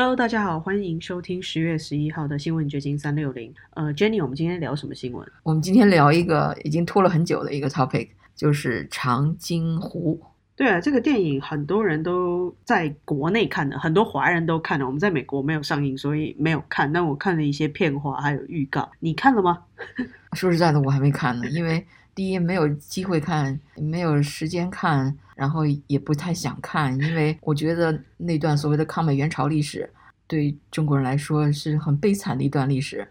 Hello，大家好，欢迎收听十月十一号的新闻掘金三六零。呃，Jenny，我们今天聊什么新闻？我们今天聊一个已经拖了很久的一个 topic，就是长津湖。对啊，这个电影很多人都在国内看的，很多华人都看了。我们在美国没有上映，所以没有看。但我看了一些片花还有预告，你看了吗？说实在的，我还没看呢，因为第一没有机会看，没有时间看，然后也不太想看，因为我觉得那段所谓的抗美援朝历史对中国人来说是很悲惨的一段历史，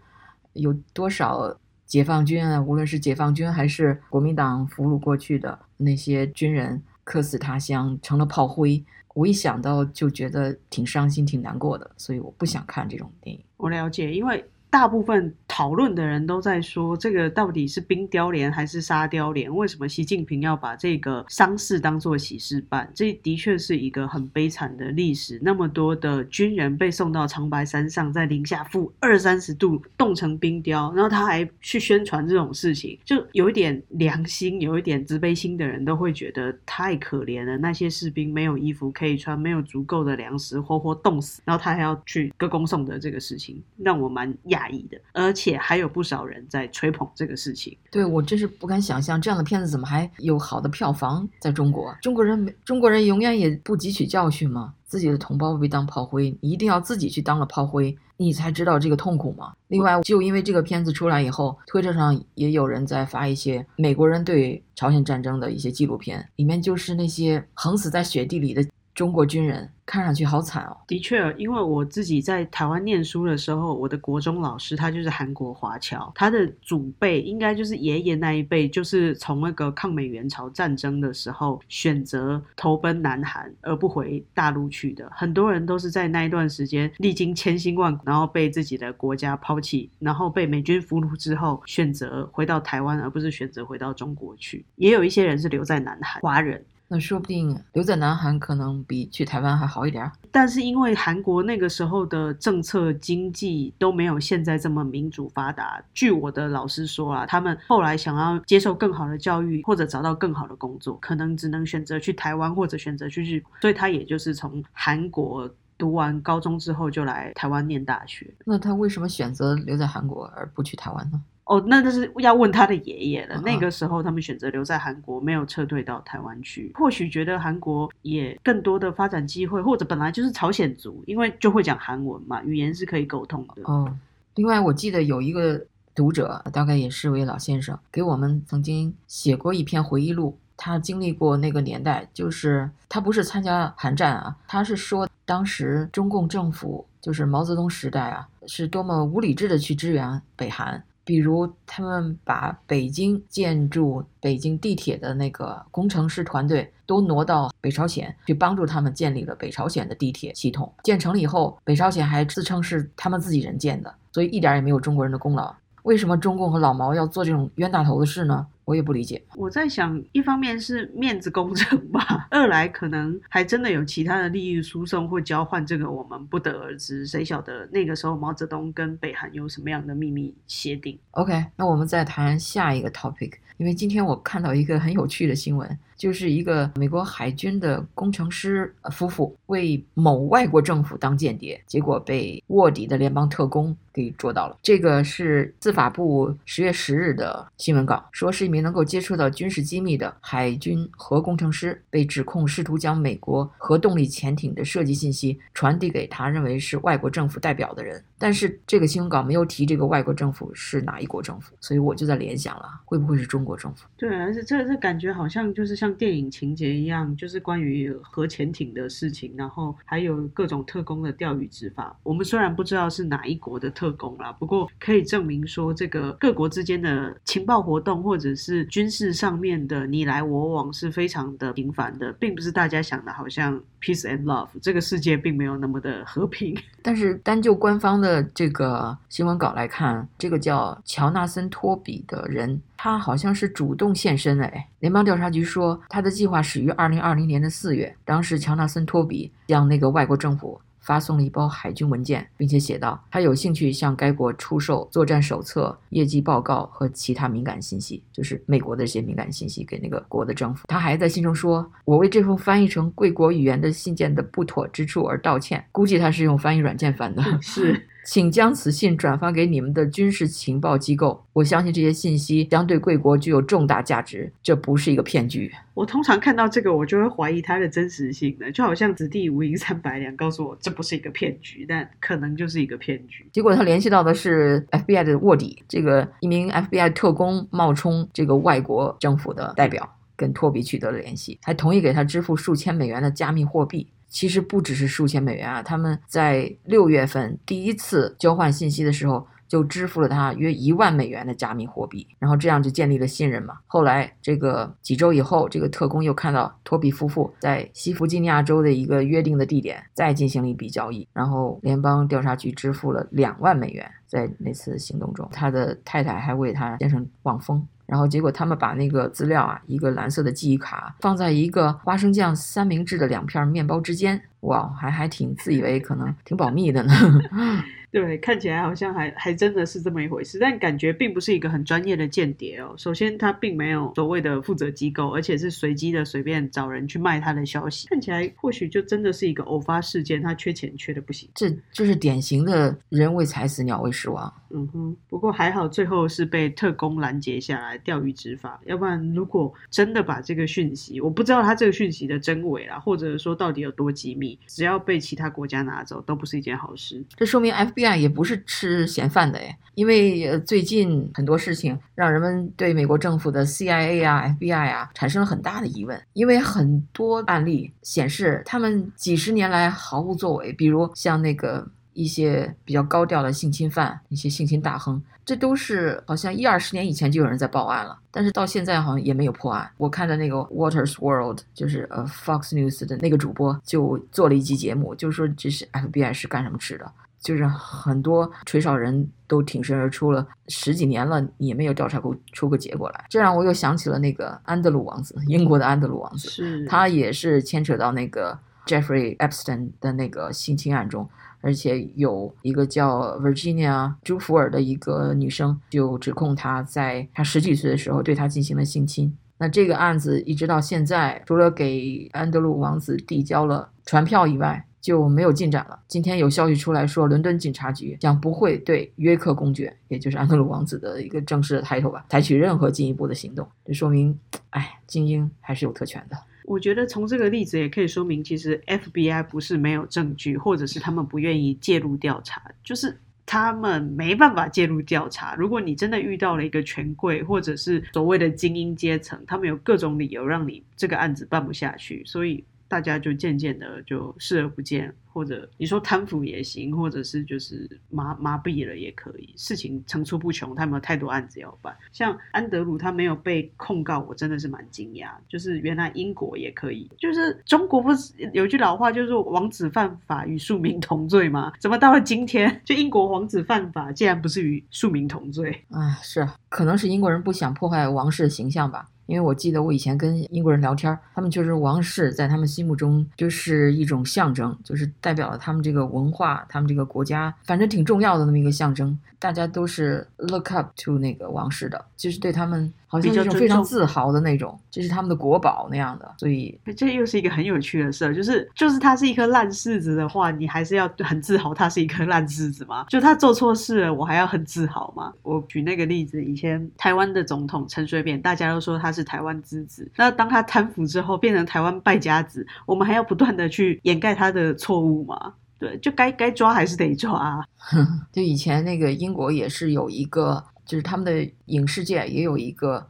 有多少解放军啊，无论是解放军还是国民党俘虏过去的那些军人。客死他乡，成了炮灰。我一想到就觉得挺伤心、挺难过的，所以我不想看这种电影。我了解，因为。大部分讨论的人都在说，这个到底是冰雕连还是沙雕连？为什么习近平要把这个丧事当做喜事办？这的确是一个很悲惨的历史。那么多的军人被送到长白山上，在零下负二三十度冻成冰雕，然后他还去宣传这种事情，就有一点良心、有一点慈悲心的人都会觉得太可怜了。那些士兵没有衣服可以穿，没有足够的粮食，活活冻死，然后他还要去歌功颂德，这个事情让我蛮讶。讶异的，而且还有不少人在吹捧这个事情。对我真是不敢想象，这样的片子怎么还有好的票房？在中国，中国人没中国人永远也不汲取教训吗？自己的同胞被当炮灰，你一定要自己去当了炮灰，你才知道这个痛苦吗？另外，就因为这个片子出来以后，推特上也有人在发一些美国人对朝鲜战争的一些纪录片，里面就是那些横死在雪地里的。中国军人看上去好惨哦。的确，因为我自己在台湾念书的时候，我的国中老师他就是韩国华侨，他的祖辈应该就是爷爷那一辈，就是从那个抗美援朝战争的时候选择投奔南韩而不回大陆去的。很多人都是在那一段时间历经千辛万苦，然后被自己的国家抛弃，然后被美军俘虏之后，选择回到台湾，而不是选择回到中国去。也有一些人是留在南韩，华人。那说不定留在南韩可能比去台湾还好一点。但是因为韩国那个时候的政策经济都没有现在这么民主发达。据我的老师说啊，他们后来想要接受更好的教育或者找到更好的工作，可能只能选择去台湾或者选择去日本。所以他也就是从韩国读完高中之后就来台湾念大学。那他为什么选择留在韩国而不去台湾呢？哦，那那是要问他的爷爷了。那个时候，他们选择留在韩国，没有撤退到台湾去。或许觉得韩国也更多的发展机会，或者本来就是朝鲜族，因为就会讲韩文嘛，语言是可以沟通的。哦，另外我记得有一个读者，大概也是位老先生，给我们曾经写过一篇回忆录。他经历过那个年代，就是他不是参加韩战啊，他是说当时中共政府就是毛泽东时代啊，是多么无理智的去支援北韩。比如，他们把北京建筑北京地铁的那个工程师团队都挪到北朝鲜去帮助他们建立了北朝鲜的地铁系统。建成了以后，北朝鲜还自称是他们自己人建的，所以一点也没有中国人的功劳。为什么中共和老毛要做这种冤大头的事呢？我也不理解。我在想，一方面是面子工程吧，二来可能还真的有其他的利益输送或交换，这个我们不得而知。谁晓得那个时候毛泽东跟北韩有什么样的秘密协定？OK，那我们再谈下一个 topic。因为今天我看到一个很有趣的新闻，就是一个美国海军的工程师夫妇为某外国政府当间谍，结果被卧底的联邦特工给捉到了。这个是司法部十月十日的新闻稿，说是一名能够接触到军事机密的海军核工程师，被指控试图将美国核动力潜艇的设计信息传递给他认为是外国政府代表的人。但是这个新闻稿没有提这个外国政府是哪一国政府，所以我就在联想了，会不会是中国政府？对，而且这这感觉好像就是像电影情节一样，就是关于核潜艇的事情，然后还有各种特工的钓鱼执法。我们虽然不知道是哪一国的特工啦，不过可以证明说，这个各国之间的情报活动或者是是军事上面的你来我往是非常的频繁的，并不是大家想的好像 peace and love，这个世界并没有那么的和平。但是单就官方的。这个新闻稿来看，这个叫乔纳森·托比的人，他好像是主动现身哎。联邦调查局说，他的计划始于二零二零年的四月，当时乔纳森·托比向那个外国政府。发送了一包海军文件，并且写道他有兴趣向该国出售作战手册、业绩报告和其他敏感信息，就是美国的这些敏感信息给那个国的政府。他还在信中说：“我为这封翻译成贵国语言的信件的不妥之处而道歉。”估计他是用翻译软件翻的。是。请将此信转发给你们的军事情报机构。我相信这些信息将对贵国具有重大价值，这不是一个骗局。我通常看到这个，我就会怀疑它的真实性的，就好像子弟无银三百两，告诉我这不是一个骗局，但可能就是一个骗局。结果他联系到的是 FBI 的卧底，这个一名 FBI 特工冒充这个外国政府的代表，跟托比取得了联系，还同意给他支付数千美元的加密货币。其实不只是数千美元啊！他们在六月份第一次交换信息的时候，就支付了他约一万美元的加密货币，然后这样就建立了信任嘛。后来这个几周以后，这个特工又看到托比夫妇在西弗吉尼亚州的一个约定的地点再进行了一笔交易，然后联邦调查局支付了两万美元。在那次行动中，他的太太还为他先生望风。然后结果他们把那个资料啊，一个蓝色的记忆卡放在一个花生酱三明治的两片面包之间，哇，还还挺自以为可能挺保密的呢。对，看起来好像还还真的是这么一回事，但感觉并不是一个很专业的间谍哦。首先，他并没有所谓的负责机构，而且是随机的随便找人去卖他的消息。看起来或许就真的是一个偶发事件，他缺钱缺的不行。这就是典型的人为财死，鸟为食亡。嗯哼，不过还好，最后是被特工拦截下来，钓鱼执法。要不然，如果真的把这个讯息，我不知道他这个讯息的真伪啦，或者说到底有多机密，只要被其他国家拿走，都不是一件好事。这说明 F。FBI 也不是吃闲饭的呀，因为最近很多事情让人们对美国政府的 CIA 啊、FBI 啊产生了很大的疑问，因为很多案例显示他们几十年来毫无作为，比如像那个一些比较高调的性侵犯、一些性侵大亨，这都是好像一二十年以前就有人在报案了，但是到现在好像也没有破案。我看的那个 Waters World 就是呃 Fox News 的那个主播就做了一集节目，就说这是 FBI 是干什么吃的。就是很多吹哨人都挺身而出了，十几年了也没有调查过出个结果来，这让我又想起了那个安德鲁王子，英国的安德鲁王子，是他也是牵扯到那个 Jeffrey Epstein 的那个性侵案中，而且有一个叫 Virginia 朱福尔的一个女生就指控他在他十几岁的时候对他进行了性侵。那这个案子一直到现在，除了给安德鲁王子递交了传票以外，就没有进展了。今天有消息出来说，伦敦警察局将不会对约克公爵，也就是安德鲁王子的一个正式的 title 吧，采取任何进一步的行动。这说明，哎，精英还是有特权的。我觉得从这个例子也可以说明，其实 FBI 不是没有证据，或者是他们不愿意介入调查，就是他们没办法介入调查。如果你真的遇到了一个权贵，或者是所谓的精英阶层，他们有各种理由让你这个案子办不下去，所以。大家就渐渐的就视而不见，或者你说贪腐也行，或者是就是麻麻痹了也可以。事情层出不穷，他们有太多案子要办。像安德鲁他没有被控告，我真的是蛮惊讶。就是原来英国也可以，就是中国不是有句老话，就是王子犯法与庶民同罪吗？怎么到了今天，就英国王子犯法，竟然不是与庶民同罪？啊，是，可能是英国人不想破坏王室形象吧。因为我记得我以前跟英国人聊天，他们就是王室在他们心目中就是一种象征，就是代表了他们这个文化、他们这个国家，反正挺重要的那么一个象征。大家都是 look up to 那个王室的，就是对他们好像一种非常自豪的那种，这是他们的国宝那样的。所以这又是一个很有趣的事，就是就是它是一颗烂柿子的话，你还是要很自豪它是一颗烂柿子吗？就他做错事了，我还要很自豪吗？我举那个例子，以前台湾的总统陈水扁，大家都说他是是台湾之子，那当他贪腐之后变成台湾败家子，我们还要不断的去掩盖他的错误吗？对，就该该抓还是得抓。就以前那个英国也是有一个，就是他们的影视界也有一个，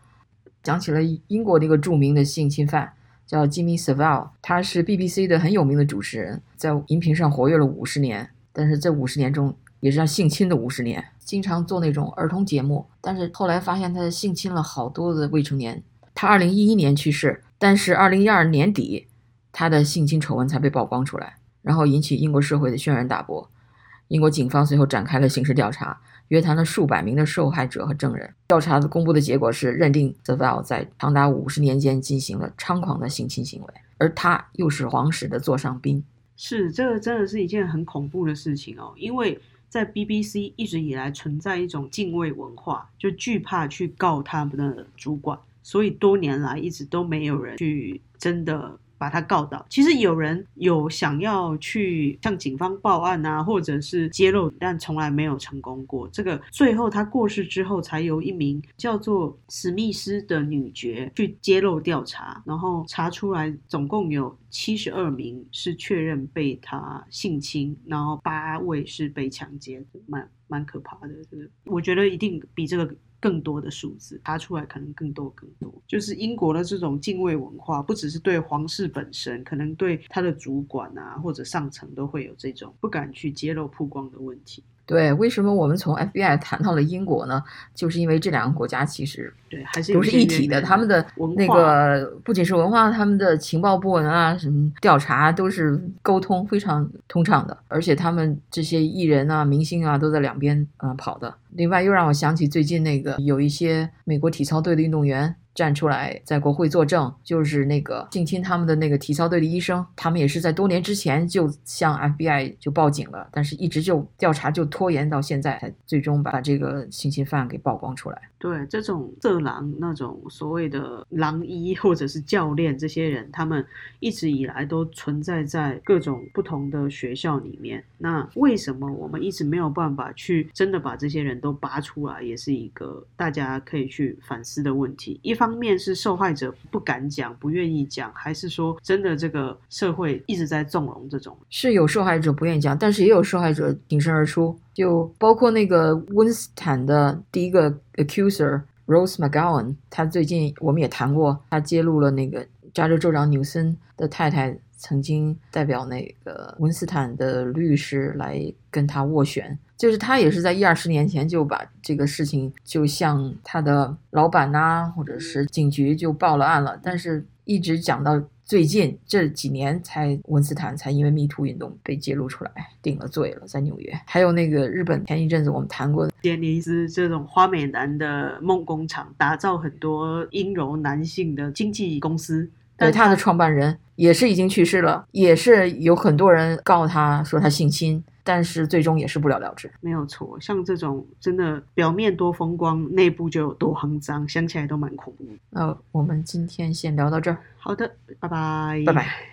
讲起了英国那个著名的性侵犯叫 Jimmy Savile，他是 BBC 的很有名的主持人，在荧屏上活跃了五十年，但是这五十年中也是他性侵的五十年，经常做那种儿童节目，但是后来发现他性侵了好多的未成年。他二零一一年去世，但是二零一二年底他的性侵丑闻才被曝光出来。然后引起英国社会的轩然大波，英国警方随后展开了刑事调查，约谈了数百名的受害者和证人。调查的公布的结果是，认定 t h e v i l 在长达五十年间进行了猖狂的性侵行为，而他又是皇室的座上宾。是，这个真的是一件很恐怖的事情哦，因为在 BBC 一直以来存在一种敬畏文化，就惧怕去告他们的主管，所以多年来一直都没有人去真的。把他告倒。其实有人有想要去向警方报案啊，或者是揭露，但从来没有成功过。这个最后他过世之后，才由一名叫做史密斯的女爵去揭露调查，然后查出来总共有七十二名是确认被他性侵，然后八位是被强奸，蛮蛮可怕的。这个我觉得一定比这个。更多的数字查出来，可能更多更多。就是英国的这种敬畏文化，不只是对皇室本身，可能对他的主管啊或者上层都会有这种不敢去揭露曝光的问题。对，为什么我们从 FBI 谈到了英国呢？就是因为这两个国家其实对还是都是一体的，他们的那个不仅是文化，他们的情报部门啊，什么调查都是沟通非常通畅的，而且他们这些艺人啊、明星啊都在两边啊跑的。另外又让我想起最近那个有一些美国体操队的运动员。站出来在国会作证，就是那个性侵他们的那个体操队的医生，他们也是在多年之前就向 FBI 就报警了，但是一直就调查就拖延到现在，才最终把这个性侵犯给曝光出来。对这种色狼那种所谓的狼医或者是教练，这些人他们一直以来都存在在各种不同的学校里面。那为什么我们一直没有办法去真的把这些人都拔出来，也是一个大家可以去反思的问题。一方面是受害者不敢讲、不愿意讲，还是说真的这个社会一直在纵容这种？是有受害者不愿意讲，但是也有受害者挺身而出。就包括那个温斯坦的第一个 accuser Rose McGowan，他最近我们也谈过，他揭露了那个加州州长纽森的太太曾经代表那个温斯坦的律师来跟他斡旋，就是他也是在一二十年前就把这个事情就向他的老板呐，或者是警局就报了案了，但是一直讲到。最近这几年才文斯坦才因为迷途运动被揭露出来，定了罪了，在纽约。还有那个日本，前一阵子我们谈过的杰尼斯这种花美男的梦工厂，打造很多阴柔男性的经纪公司。对，他的创办人也是已经去世了，也是有很多人告他说他性侵。但是最终也是不了了之，没有错。像这种真的表面多风光，内部就有多肮脏，想起来都蛮恐怖。那我们今天先聊到这儿。好的，拜拜，拜拜。